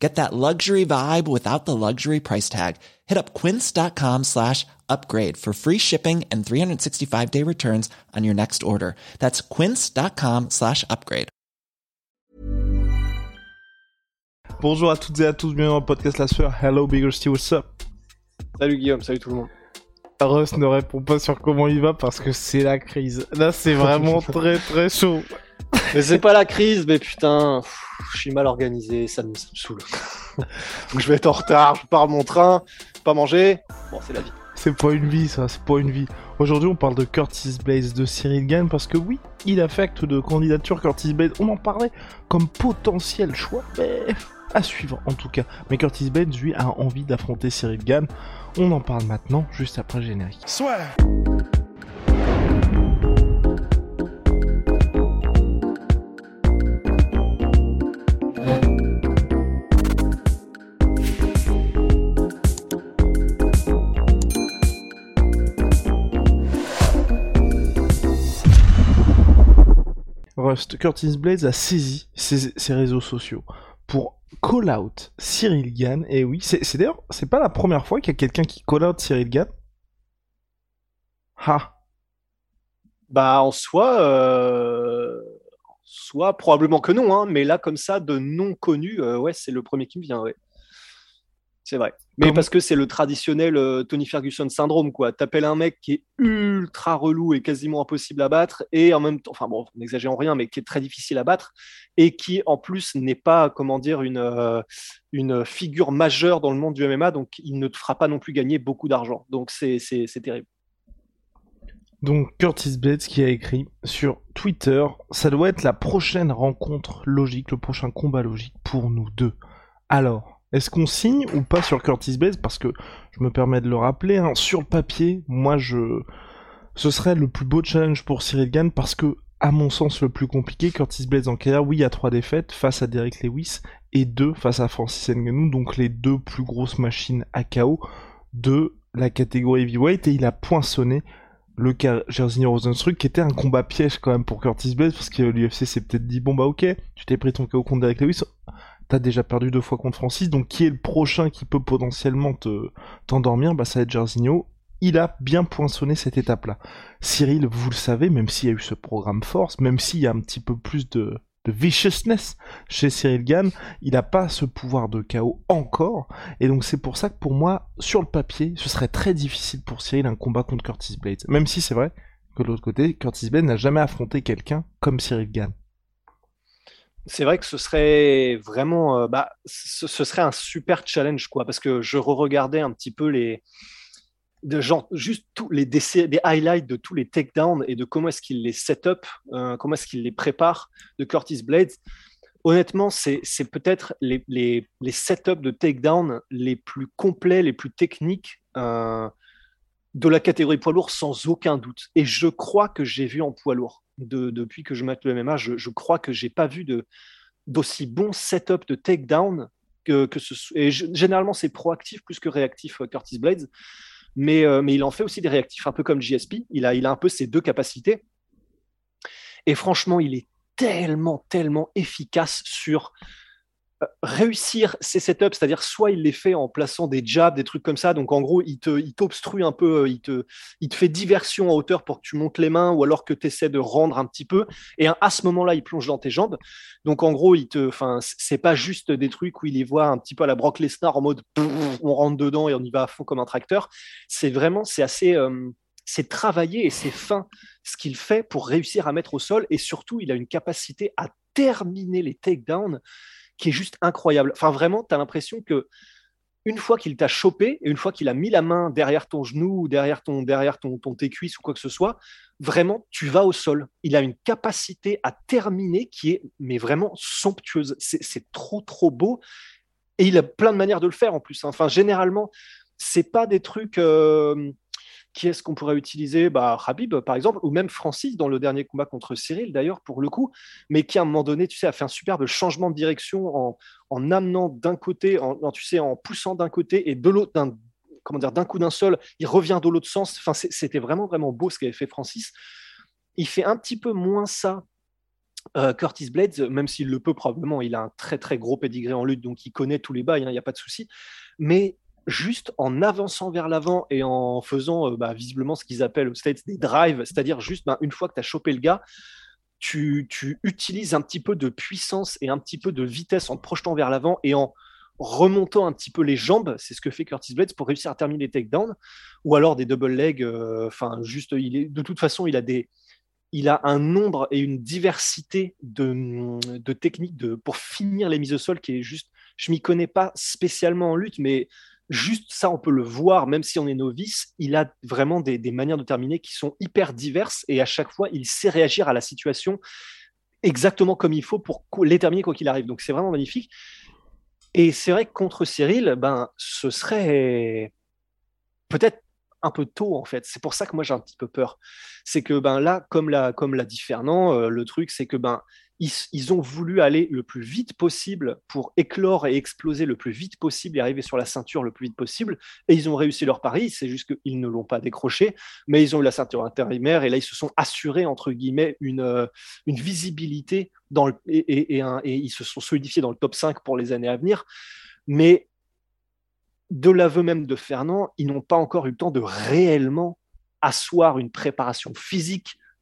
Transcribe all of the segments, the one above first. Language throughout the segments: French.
Get that luxury vibe without the luxury price tag. Hit up quince.com slash upgrade for free shipping and 365 day returns on your next order. That's quince.com slash upgrade. Bonjour à toutes et à tous, bienvenue dans le podcast La Sueur. Hello Bigger Steve, what's up? Salut Guillaume, salut tout le monde. Russ ne répond pas sur comment il va parce que c'est la crise. Là, c'est vraiment très très chaud. Mais c'est pas la crise, mais putain, pff, je suis mal organisé, ça me, ça me saoule. Donc je vais être en retard, je pars mon train, pas manger. Bon, c'est la vie. C'est pas une vie, ça, c'est pas une vie. Aujourd'hui, on parle de Curtis Blaze, de Cyril Gann, parce que oui, il affecte de candidature Curtis Blaze. On en parlait comme potentiel choix, mais à suivre en tout cas. Mais Curtis Blaze, lui, a envie d'affronter Cyril Gann. On en parle maintenant, juste après le générique. Curtis Blaze a saisi ses, réseaux sociaux pour call out Cyril Gann. Et oui, c'est d'ailleurs, c'est pas la première fois qu'il y a quelqu'un qui call out Cyril Gann. Ah, Bah en soi, euh, en soi probablement que non, hein, mais là comme ça, de non connu, euh, ouais, c'est le premier qui me vient, ouais. C'est vrai. Mais Comme- parce que c'est le traditionnel euh, Tony Ferguson syndrome, quoi. T'appelles un mec qui est ultra relou et quasiment impossible à battre, et en même temps, enfin bon, n'exagérons rien, mais qui est très difficile à battre, et qui en plus n'est pas, comment dire, une, euh, une figure majeure dans le monde du MMA, donc il ne te fera pas non plus gagner beaucoup d'argent. Donc c'est terrible. Donc Curtis Blades qui a écrit sur Twitter, ça doit être la prochaine rencontre logique, le prochain combat logique pour nous deux. Alors, est-ce qu'on signe ou pas sur Curtis Blades Parce que je me permets de le rappeler, hein, sur le papier, moi je, ce serait le plus beau challenge pour Cyril Gann parce que, à mon sens, le plus compliqué, Curtis Blades en carrière, oui, il y a trois défaites face à Derek Lewis et deux face à Francis Ngannou, donc les deux plus grosses machines à KO de la catégorie heavyweight et il a poinçonné le cas Jairzinho Rosenstruck qui était un combat piège quand même pour Curtis Blades parce que l'UFC s'est peut-être dit bon bah ok tu t'es pris ton KO contre Derek Lewis t'as déjà perdu deux fois contre Francis donc qui est le prochain qui peut potentiellement te t'endormir bah ça va être Jairzinho il a bien poinçonné cette étape là Cyril vous le savez même s'il y a eu ce programme force même s'il y a un petit peu plus de viciousness chez Cyril Gann, il n'a pas ce pouvoir de KO encore, et donc c'est pour ça que pour moi, sur le papier, ce serait très difficile pour Cyril un combat contre Curtis Blades. Même si c'est vrai que de l'autre côté, Curtis Blades n'a jamais affronté quelqu'un comme Cyril Gann. C'est vrai que ce serait vraiment, euh, bah, ce, serait un super challenge, quoi, parce que je re-regardais un petit peu les, juste tous les, décès, les highlights de tous les takedowns et de comment est-ce qu'il les set up, euh, comment est-ce qu'il les prépare de Curtis Blades. Honnêtement, c'est c'est peut-être les, les, les setups de takedown les plus complets, les plus techniques euh, de la catégorie poids lourd, sans aucun doute. Et je crois que j'ai vu en poids lourd de- depuis que je mate le MMA, je, je crois que j'ai pas vu de d'aussi bon setup de takedown que, que ce. Et généralement, c'est proactif plus que réactif, euh, Curtis Blades. Mais, euh, mais il en fait aussi des réactifs, un peu comme JSP. Il a, il a un peu ces deux capacités. Et franchement, il est tellement, tellement efficace sur réussir ces setups, c'est-à-dire soit il les fait en plaçant des jabs, des trucs comme ça, donc en gros, il te, il t'obstrue un peu, euh, il te, il te fait diversion en hauteur pour que tu montes les mains ou alors que tu essaies de rendre un petit peu, et à ce moment-là, il plonge dans tes jambes. Donc en gros, il te, enfin, c'est pas juste des trucs où il les voit un petit peu à la Brock Lesnar en mode on rentre dedans et on y va à fond comme un tracteur. C'est vraiment, c'est assez, euh, c'est travaillé et c'est fin ce qu'il fait pour réussir à mettre au sol, et surtout, il a une capacité à terminer les takedowns qui est juste incroyable. Enfin, vraiment, tu as l'impression que une fois qu'il t'a chopé une fois qu'il a mis la main derrière ton genou ou derrière ton derrière ton, ton tes cuisses ou quoi que ce soit, vraiment tu vas au sol. Il a une capacité à terminer qui est mais vraiment somptueuse. C'est c'est trop trop beau et il a plein de manières de le faire en plus. hein. Enfin généralement c'est pas des trucs euh, Qui est-ce qu'on pourrait utiliser? Bah, Habib, par exemple, ou même Francis dans le dernier combat contre Cyril, d'ailleurs, pour le coup, mais qui à un moment donné, tu sais, a fait un superbe changement de direction en, en amenant d'un côté, en, tu sais, en poussant d'un côté et de l'autre, d'un comment dire, d'un coup d'un seul, il revient de l'autre sens. Enfin, c'était vraiment vraiment beau ce qu'avait fait Francis. Il fait un petit peu moins ça euh, Curtis Blades, même s'il le peut probablement, il a un très très gros pédigré en lutte, donc il connaît tous les bails, il n'y a pas de souci. Mais juste en avançant vers l'avant et en faisant euh, bah, visiblement ce qu'ils appellent au States des drives, c'est-à-dire juste bah, une fois que tu as chopé le gars, tu, utilises un petit peu de puissance et un petit peu de vitesse en te projetant vers l'avant et en remontant un petit peu les jambes, c'est ce que fait Curtis Blades pour réussir à terminer les takedowns, ou alors des double legs, euh, enfin juste, il est, de toute façon, il a des, il a un nombre et une diversité de, techniques de, pour finir les mises au sol qui est juste. Je m'y connais pas spécialement en lutte, mais juste ça, on peut le voir, même si on est novice. Il a vraiment des, manières de terminer qui sont hyper diverses et à chaque fois, il sait réagir à la situation exactement comme il faut pour les terminer quoi qu'il arrive. Donc c'est vraiment magnifique. Et c'est vrai que contre Cyril, ben, ce serait peut-être un peu tôt en fait. C'est pour ça que moi j'ai un petit peu peur. C'est que ben là, comme l'a comme dit Fernand, euh, le truc c'est que ben ils, ont voulu aller le plus vite possible pour éclore et exploser le plus vite possible et arriver sur la ceinture le plus vite possible. Et ils ont réussi leur pari. C'est juste qu'ils ne l'ont pas décroché, mais ils ont eu la ceinture intérimaire et là ils se sont assurés entre guillemets une euh, visibilité et, et ils se sont solidifiés dans le top 5 pour les années à venir. Mais de l'aveu même de Fernand, ils n'ont pas encore eu le temps de réellement asseoir une préparation physique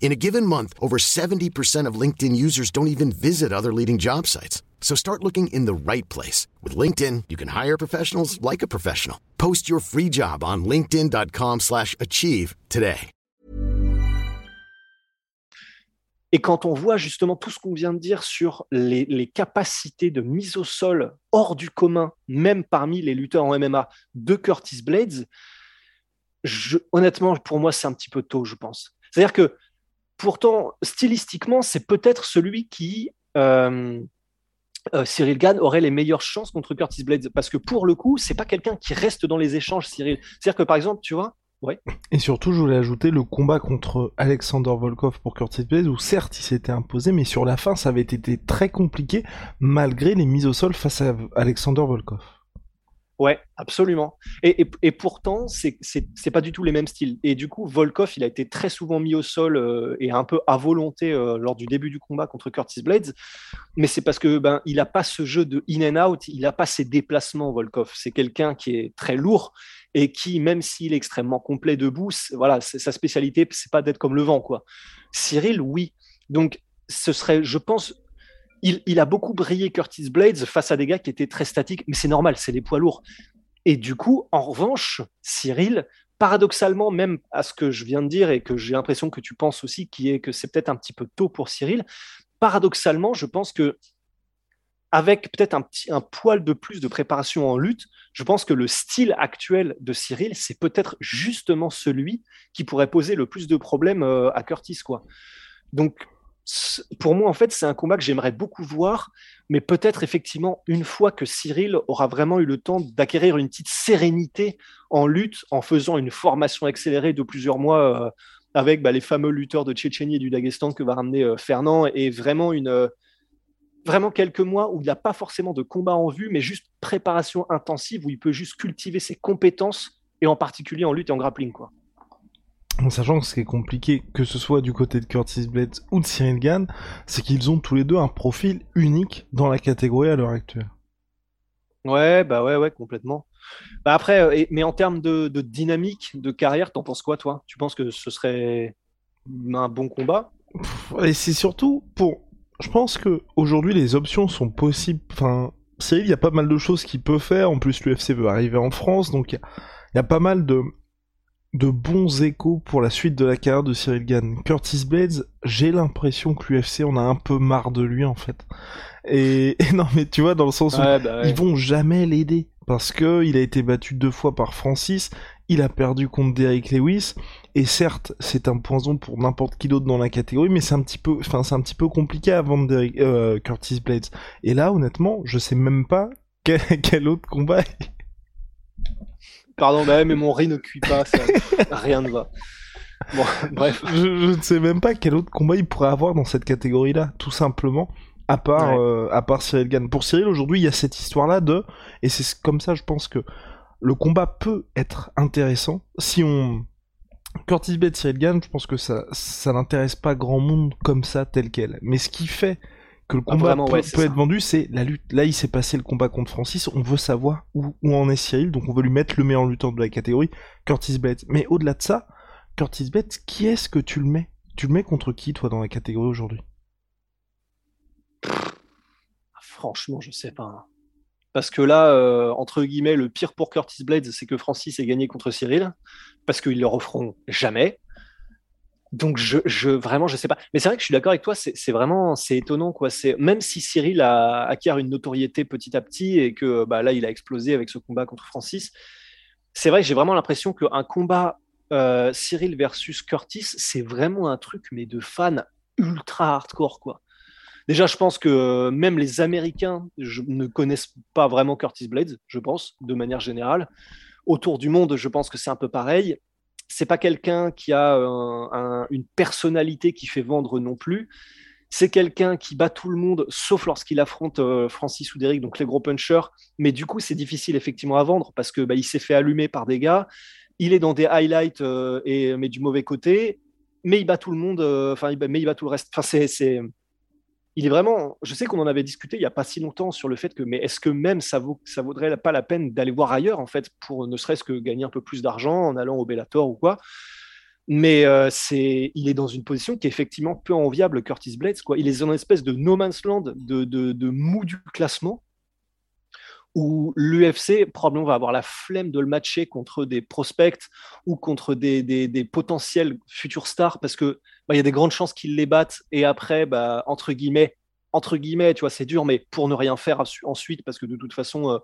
In a given month, over 70% of LinkedIn users don't even visit other leading job sites. So start looking in the right place. With LinkedIn, you can hire professionals like a professional. Post your free job on linkedin.com slash achieve today. Et quand on voit justement tout ce qu'on vient de dire sur les, les, capacités de mise au sol hors du commun, même parmi les lutteurs en MMA de Curtis Blades, je, honnêtement, pour moi, c'est un petit peu tôt, je pense. C'est-à-dire que Pourtant, stylistiquement, c'est peut-être celui qui, euh, euh, Cyril Gann, aurait les meilleures chances contre Curtis Blades. Parce que pour le coup, c'est pas quelqu'un qui reste dans les échanges, Cyril. C'est-à-dire que par exemple, tu vois. Et surtout, je voulais ajouter le combat contre Alexander Volkov pour Curtis Blades, où certes il s'était imposé, mais sur la fin ça avait été très compliqué malgré les mises au sol face à Alexander Volkov. Ouais, absolument. Et, et, pourtant, c'est c'est pas du tout les mêmes styles. Et du coup, Volkov, il a été très souvent mis au sol euh, et un peu à volonté euh, lors du début du combat contre Curtis Blades. Mais c'est parce que ben il a pas ce jeu de in and out, il a pas ses déplacements. Volkov, c'est quelqu'un qui est très lourd et qui, même s'il est extrêmement complet debout, voilà, sa spécialité, c'est pas d'être comme le vent, quoi. Cyril, oui. Donc, ce serait, je pense, il, a beaucoup brillé Curtis Blades face à des gars qui étaient très statiques, mais c'est normal, c'est des poids lourds. Et du coup, en revanche, Cyril, paradoxalement, même à ce que je viens de dire et que j'ai l'impression que tu penses aussi, qui est que c'est peut-être un petit peu tôt pour Cyril, paradoxalement, je pense que avec peut-être un un poil de plus de préparation en lutte, je pense que le style actuel de Cyril, c'est peut-être justement celui qui pourrait poser le plus de problèmes euh, à Curtis, quoi. Donc pour moi, en fait, c'est un combat que j'aimerais beaucoup voir, mais peut-être effectivement une fois que Cyril aura vraiment eu le temps d'acquérir une petite sérénité en lutte, en faisant une formation accélérée de plusieurs mois euh, avec bah, les fameux lutteurs de Tchétchénie et du Daghestan que va ramener euh, Fernand, et vraiment une euh, vraiment quelques mois où il n'a pas forcément de combat en vue, mais juste préparation intensive où il peut juste cultiver ses compétences et en particulier en lutte et en grappling, quoi. En sachant que ce qui est compliqué, que ce soit du côté de Curtis Blades ou de Cyril Gann, c'est qu'ils ont tous les deux un profil unique dans la catégorie à l'heure actuelle. Ouais, bah ouais, ouais, complètement. Bah après, euh, mais en termes de, dynamique de carrière, t'en penses quoi, toi? Tu penses que ce serait un bon combat? Et c'est surtout pour. Je pense que aujourd'hui les options sont possibles. Enfin, Cyril, il y a pas mal de choses qu'il peut faire. En plus, l'UFC veut arriver en France, donc il y a pas mal de de bons échos pour la suite de la carrière de Cyril Gann. Curtis Blades, j'ai l'impression que l'UFC en a un peu marre de lui en fait. Et, non, mais tu vois, dans le sens où Ouais, bah ouais. ils vont jamais l'aider parce que il a été battu deux fois par Francis, il a perdu contre Derek Lewis et certes c'est un poison pour n'importe qui d'autre dans la catégorie, mais c'est un petit peu, enfin c'est un petit peu compliqué à vendre Derek- euh, Curtis Blades. Et là honnêtement, je sais même pas quel, quel autre combat. Pardon, bah ouais, mais mon riz ne cuit pas, ça, rien ne va. Bon, bref. je, je ne sais même pas quel autre combat il pourrait avoir dans cette catégorie-là, tout simplement. À part, Ouais. euh, à part Cyril Gann. Pour Cyril, aujourd'hui, il y a cette histoire-là de, et c'est comme ça, je pense que le combat peut être intéressant si on Curtis Bates, Cyril Gann, je pense que ça, ça n'intéresse pas grand monde comme ça, tel quel. Mais ce qui fait que le Ah, combat vraiment, peut, ouais, être vendu, c'est la lutte. Là, il s'est passé le combat contre Francis. On veut savoir où, où en est Cyril, donc on veut lui mettre le meilleur lutteur de la catégorie, Curtis Bates. Mais au-delà de ça, Curtis Bates, qui est-ce que tu le mets? Tu le mets contre qui, toi, dans la catégorie aujourd'hui? Franchement, je sais pas. hein. Parce que là, euh, entre guillemets, le pire pour Curtis Blades, c'est que Francis ait gagné contre Cyril, parce qu'ils le referont jamais. Donc, je, je vraiment, je sais pas. Mais c'est vrai que je suis d'accord avec toi. C'est vraiment, c'est étonnant, quoi. C'est même si Cyril acquiert une notoriété petit à petit et que bah, là, il a explosé avec ce combat contre Francis. C'est vrai que j'ai vraiment l'impression qu'un combat euh, Cyril versus Curtis, c'est vraiment un truc, mais de fans ultra hardcore, quoi. Déjà, je pense que euh, même les Américains ne connaissent pas vraiment Curtis Blades, je pense, de manière générale. Autour du monde, je pense que c'est un peu pareil. C'est pas quelqu'un qui a un- une personnalité qui fait vendre non plus. C'est quelqu'un qui bat tout le monde, sauf lorsqu'il affronte euh, Francis ou Derrick, donc les gros punchers. Mais du coup, c'est difficile effectivement à vendre parce que bah, il s'est fait allumer par des gars. Il est dans des highlights euh, et mais du mauvais côté. Mais il bat tout le monde. euh, Enfin, mais il bat tout le reste. Enfin, c'est il est vraiment. Je sais qu'on en avait discuté il n'y a pas si longtemps sur le fait que, mais est-ce que même ça, vaut, ça vaudrait pas la peine d'aller voir ailleurs, en fait, pour ne serait-ce que gagner un peu plus d'argent en allant au Bellator ou quoi Mais euh, c'est, il est dans une position qui est effectivement peu enviable, Curtis Blades. Quoi. Il est dans une espèce de no man's land, de, mou du classement, où l'UFC probablement va avoir la flemme de le matcher contre des prospects ou contre des, des, des potentiels futurs stars, parce que bah, il y a des grandes chances qu'ils les battent et après, bah, entre guillemets, entre guillemets, tu vois, c'est dur, mais pour ne rien faire ensuite, parce que de toute façon, euh,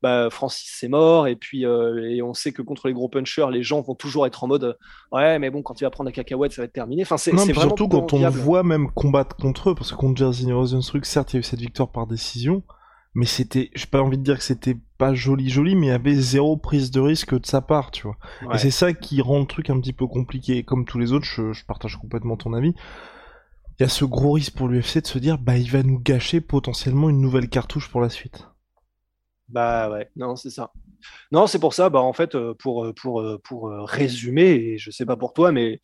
bah, Francis c'est mort et puis euh, et on sait que contre les gros punchers, les gens vont toujours être en mode ouais, mais bon, quand il va prendre la cacahuète, ça va être terminé. Enfin, c'est surtout quand on voit même combattre contre eux, parce que contre Jersey Rosenstruck, certes, il y a eu cette victoire par décision, mais c'était, j'ai pas envie de dire que c'était pas joli joli, mais il y avait zéro prise de risque de sa part, tu vois. Ouais. Et c'est ça qui rend le truc un petit peu compliqué. Comme tous les autres, je, je partage complètement ton avis. Il y a ce gros risque pour l'UFC de se dire, bah, il va nous gâcher potentiellement une nouvelle cartouche pour la suite. Bah ouais, non, c'est ça. Non, c'est pour ça, bah en fait, euh, pour, euh, pour, euh, pour résumer, et je sais pas pour toi, mais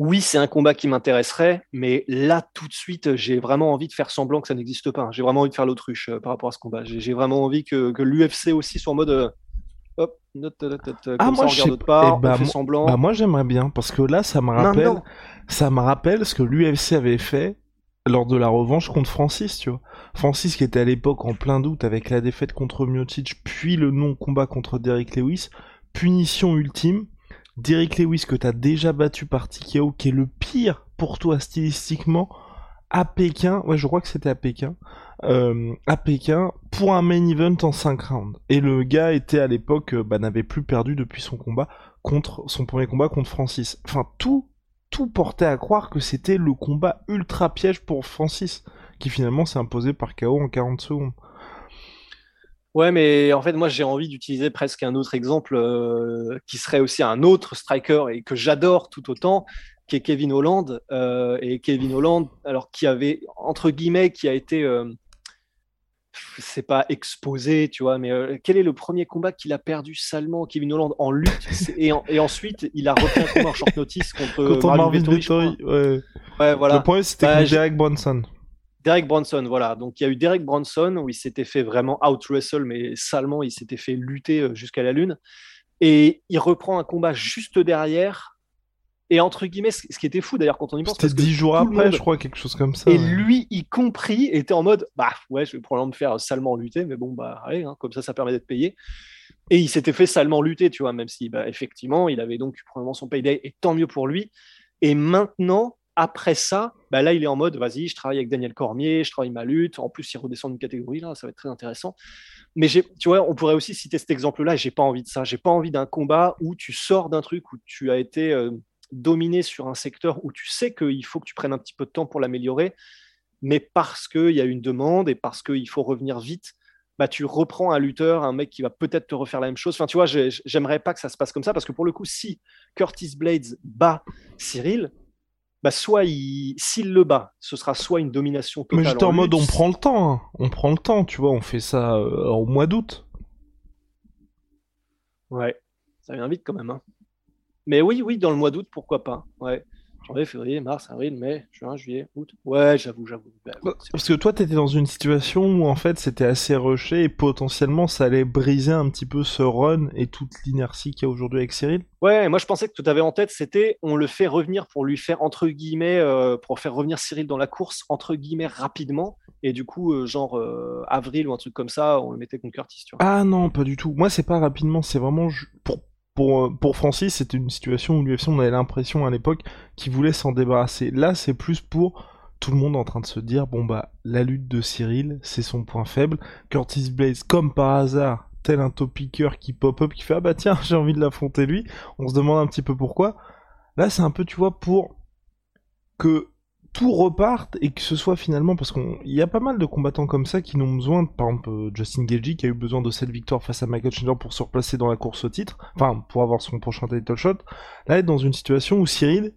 oui, c'est un combat qui m'intéresserait, mais là, tout de suite, j'ai vraiment envie de faire semblant que ça n'existe pas. J'ai vraiment envie de faire l'autruche euh, par rapport à ce combat. J'ai vraiment envie que, que l'UFC aussi soit en mode. euh, hop, note, Ah, moi, ça, je on regarde sais autre pas. part, bah, on fait moi- semblant. Bah, moi, j'aimerais bien, parce que là, ça me rappelle, non. ça me rappelle ce que l'UFC avait fait lors de la revanche contre Francis, tu vois. Francis qui était à l'époque en plein doute avec la défaite contre Miocic, puis le non-combat contre Derrick Lewis. Punition ultime. Derrick Lewis que t'as déjà battu par TKO, qui est le pire pour toi stylistiquement, à Pékin. Ouais, je crois que c'était à Pékin. Euh, à Pékin, pour un main event en 5 rounds. Et le gars était à l'époque, euh, bah, n'avait plus perdu depuis son combat contre son premier combat contre Francis. Enfin, tout tout portait à croire que c'était le combat ultra piège pour Francis, qui finalement s'est imposé par KO en 40 secondes. Ouais, mais en fait, moi, j'ai envie d'utiliser presque un autre exemple euh, qui serait aussi un autre striker et que j'adore tout autant, qui est Kevin Holland. Euh, et Kevin Holland, alors qui avait, entre guillemets, qui a été, euh, c'est pas exposé, tu vois, mais euh, quel est le premier combat qu'il a perdu salement, Kevin Holland, en lutte? Et, en- et ensuite, il a refait un combat en short notice contre, Contre Marvin Vettori, ouais. Ouais, voilà. Le premier c'était Bah, Derek Bronson. Derek Bronson, voilà. Donc il y a eu Derek Bronson où il s'était fait vraiment out-wrestle, mais salement, il s'était fait lutter euh, jusqu'à la lune. Et il reprend un combat juste derrière. Et entre guillemets, ce qui était fou d'ailleurs quand on y pense, C'était 10 jours après, monde- je crois, quelque chose comme ça. et ouais. lui, y compris, était en mode, bah ouais, je vais probablement me faire salement lutter, mais bon, bah allez, hein, comme ça, ça permet d'être payé. Et il s'était fait salement lutter, tu vois, même si, bah, effectivement, il avait donc eu probablement son payday, et tant mieux pour lui. Et maintenant, après ça, bah là, il est en mode, vas-y, je travaille avec Daniel Cormier, je travaille ma lutte. En plus, il redescend d'une catégorie, là, ça va être très intéressant. Mais tu vois, on pourrait aussi citer cet exemple-là. J'ai pas envie de ça. J'ai pas envie d'un combat où tu sors d'un truc où tu as été euh, dominé sur un secteur où tu sais qu'il faut que tu prennes un petit peu de temps pour l'améliorer, mais parce qu'il y a une demande et parce qu'il faut revenir vite bah, tu reprends un lutteur, un mec qui va peut-être te refaire la même chose. Enfin, tu vois, j'aimerais pas que ça se passe comme ça parce que pour le coup, si Curtis Blades bat Cyril, bah soit s'il le bat, ce sera soit une domination totale. Mais j'étais en, mode on prend le temps, hein. on prend le temps, tu vois, on fait ça euh, au mois d'août. Ouais, ça vient vite quand même. Hein. Mais oui, oui, dans le mois d'août, pourquoi pas. Ouais janvier, février, mars, avril, mai, juin, juillet, août. Ouais, j'avoue, j'avoue. Bah, parce que toi, t'étais dans une situation où en fait c'était assez rushé et potentiellement ça allait briser un petit peu ce run et toute l'inertie qu'il y a aujourd'hui avec Cyril. Ouais, moi je pensais que tout avait en tête, c'était on le fait revenir pour lui faire entre guillemets, euh, pour faire revenir Cyril dans la course entre guillemets rapidement. Et du coup, euh, genre euh, avril ou un truc comme ça, on le mettait contre Curtis. Tu vois. Ah non, pas du tout. Moi, c'est pas rapidement, c'est vraiment pour euh, pour, Francis, c'était une situation où l'UFC, on avait l'impression à l'époque qu'il voulait s'en débarrasser. Là, c'est plus pour tout le monde en train de se dire bon bah la lutte de Cyril, c'est son point faible. Curtis Blaze, comme par hasard, tel un top qui pop up, qui fait ah bah tiens, j'ai envie de l'affronter lui. On se demande un petit peu pourquoi. Là, c'est un peu, tu vois, pour que tout reparte et que ce soit finalement parce qu'il y a pas mal de combattants comme ça qui n'ont besoin, par exemple euh, Justin Gagey qui a eu besoin de cette victoire face à Michael Chandler pour se replacer dans la course au titre, enfin pour avoir son prochain title shot. Là, est dans une situation où Cyril,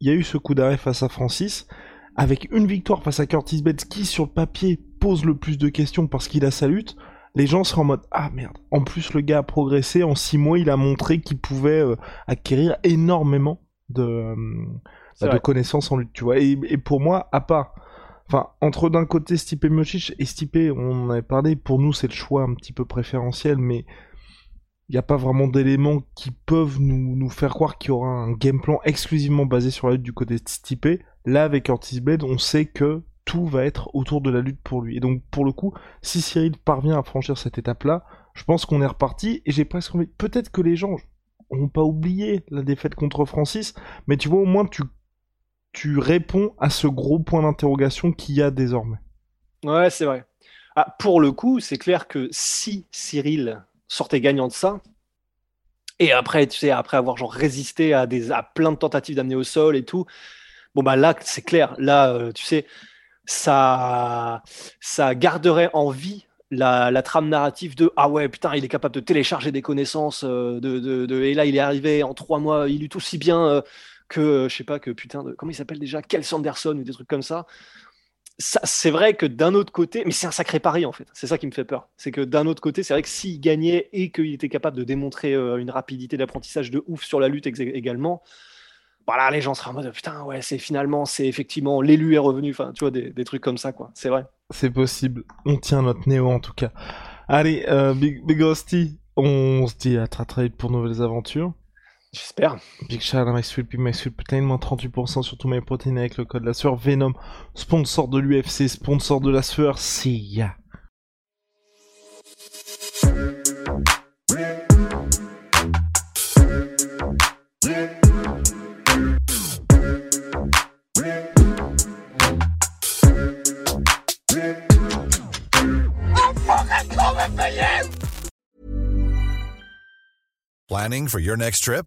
il y a eu ce coup d'arrêt face à Francis, avec une victoire face à Curtis Bates qui sur papier pose le plus de questions parce qu'il a sa lutte. Les gens seraient en mode ah merde. En plus, le gars a progressé en six mois, il a montré qu'il pouvait euh, acquérir énormément de euh, bah, de connaissances en lutte, tu vois. Et, pour moi, à part, enfin, entre d'un côté Stipe Miocic et Stipe, on en avait parlé, pour nous c'est le choix un petit peu préférentiel, mais il n'y a pas vraiment d'éléments qui peuvent nous, nous faire croire qu'il y aura un game plan exclusivement basé sur la lutte du côté de Stipe. Là, avec Ortiz Blade, on sait que tout va être autour de la lutte pour lui. Et donc, pour le coup, si Cyril parvient à franchir cette étape-là, je pense qu'on est reparti, et j'ai presque envie, peut-être que les gens n'ont pas oublié la défaite contre Francis, mais tu vois, au moins tu tu réponds à ce gros point d'interrogation qu'il y a désormais. Ouais, c'est vrai. Ah, pour le coup, c'est clair que si Cyril sortait gagnant de ça, et après, tu sais, après avoir genre résisté à, des, à plein de tentatives d'amener au sol et tout, bon bah là, c'est clair. Là, euh, tu sais, ça, ça garderait en vie la, trame narrative de ah ouais putain il est capable de télécharger des connaissances euh, de, de, et là il est arrivé en trois mois il lutte aussi bien euh, que, euh, je sais pas, que putain de. Comment il s'appelle déjà Kel Sanderson ou des trucs comme ça. ça c'est vrai que d'un autre côté, mais c'est un sacré pari en fait. C'est ça qui me fait peur. C'est que d'un autre côté, c'est vrai que s'il gagnait et qu'il était capable de démontrer euh, une rapidité d'apprentissage de ouf sur la lutte également, voilà, les gens seraient en mode putain, ouais, c'est finalement, c'est effectivement l'élu est revenu. Enfin, tu vois, des, des trucs comme ça, quoi. C'est vrai. C'est possible. On tient notre néo en tout cas. Allez, euh, Big, Big on se dit à très très vite pour nouvelles aventures. J'espère. Big shout out à MySweet Protein, moins 38% sur tous mes protéines avec le code la sueur. Venom, sponsor de l'UFC, sponsor de la sueur, ya. Planning for your next trip?